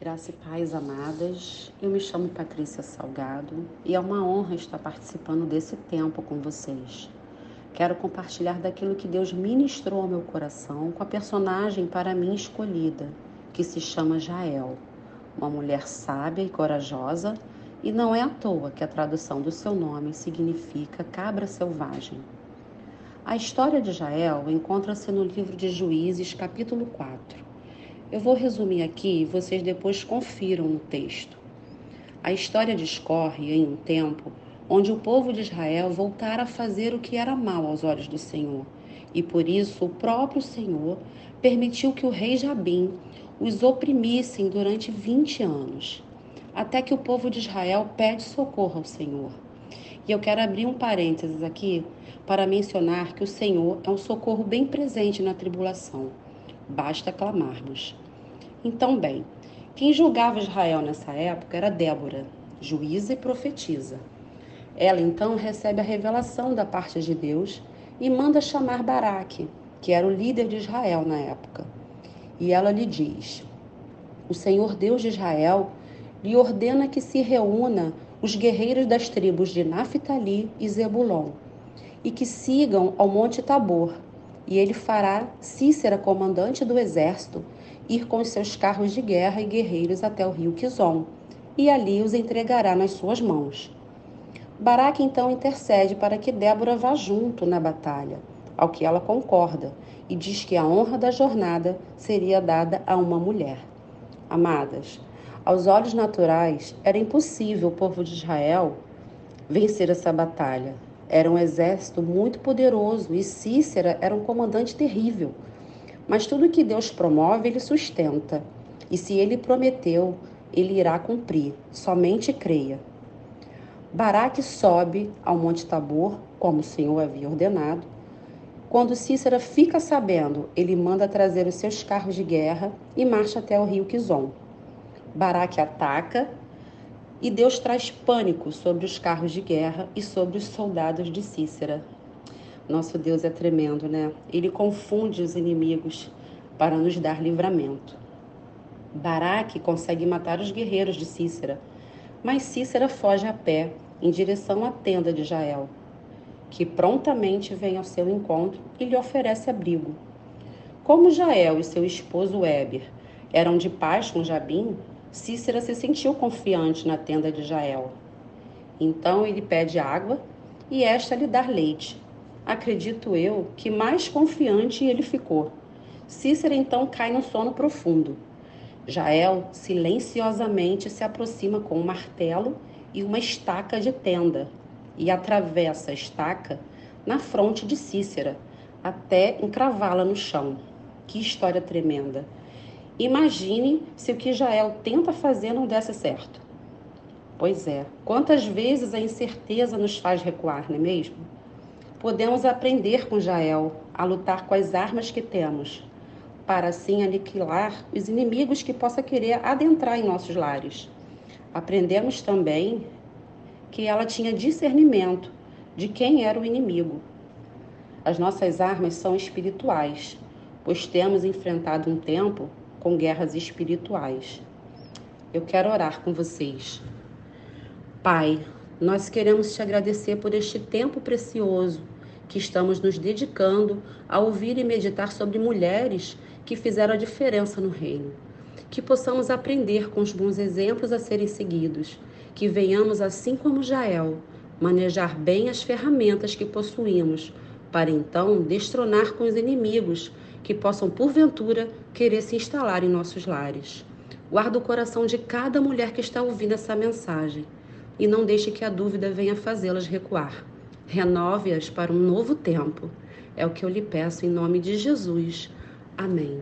Graça e paz amadas, eu me chamo Patrícia Salgado e é uma honra estar participando desse tempo com vocês. Quero compartilhar daquilo que Deus ministrou ao meu coração com a personagem para mim escolhida, que se chama Jael, uma mulher sábia e corajosa, e não é à toa que a tradução do seu nome significa cabra selvagem. A história de Jael encontra-se no livro de Juízes, capítulo 4. Eu vou resumir aqui e vocês depois confiram no texto. A história discorre em um tempo onde o povo de Israel voltara a fazer o que era mal aos olhos do Senhor, e por isso o próprio Senhor permitiu que o rei Jabim os oprimissem durante 20 anos, até que o povo de Israel pede socorro ao Senhor. E eu quero abrir um parênteses aqui para mencionar que o Senhor é um socorro bem presente na tribulação. Basta clamarmos. Então, bem, quem julgava Israel nessa época era Débora, juíza e profetisa. Ela então recebe a revelação da parte de Deus e manda chamar Baraque, que era o líder de Israel na época. E ela lhe diz: O Senhor Deus de Israel lhe ordena que se reúna os guerreiros das tribos de Naphtali e Zebulon, e que sigam ao Monte Tabor, e ele fará Cícera, comandante do exército, ir com os seus carros de guerra e guerreiros até o rio Quizon, e ali os entregará nas suas mãos. Baraque então intercede para que Débora vá junto na batalha, ao que ela concorda, e diz que a honra da jornada seria dada a uma mulher. Amadas, aos olhos naturais, era impossível o povo de Israel vencer essa batalha. Era um exército muito poderoso e Cícera era um comandante terrível. Mas tudo que Deus promove, ele sustenta. E se ele prometeu, ele irá cumprir. Somente creia. Baraque sobe ao Monte Tabor, como o Senhor havia ordenado. Quando Cícera fica sabendo, ele manda trazer os seus carros de guerra e marcha até o rio Quizon. Baraque ataca e Deus traz pânico sobre os carros de guerra e sobre os soldados de Cícera. Nosso Deus é tremendo, né? Ele confunde os inimigos para nos dar livramento. Baraque consegue matar os guerreiros de Cícera, mas Cícera foge a pé em direção à tenda de Jael, que prontamente vem ao seu encontro e lhe oferece abrigo. Como Jael e seu esposo Éber eram de paz com Jabim, Cícera se sentiu confiante na tenda de Jael. Então ele pede água e esta lhe dá leite. Acredito eu que mais confiante ele ficou. Cícera então cai no sono profundo. Jael silenciosamente se aproxima com um martelo e uma estaca de tenda e atravessa a estaca na fronte de Cícera até encravá-la no chão. Que história tremenda! Imagine se o que Jael tenta fazer não desse certo. Pois é, quantas vezes a incerteza nos faz recuar, não é mesmo? Podemos aprender com Jael a lutar com as armas que temos, para assim aniquilar os inimigos que possa querer adentrar em nossos lares. Aprendemos também que ela tinha discernimento de quem era o inimigo. As nossas armas são espirituais, pois temos enfrentado um tempo com guerras espirituais. Eu quero orar com vocês. Pai, nós queremos te agradecer por este tempo precioso que estamos nos dedicando a ouvir e meditar sobre mulheres que fizeram a diferença no reino. Que possamos aprender com os bons exemplos a serem seguidos, que venhamos, assim como Jael, manejar bem as ferramentas que possuímos, para então destronar com os inimigos que possam, porventura, querer se instalar em nossos lares. Guarda o coração de cada mulher que está ouvindo essa mensagem e não deixe que a dúvida venha fazê-las recuar. Renove-as para um novo tempo. É o que eu lhe peço em nome de Jesus. Amém.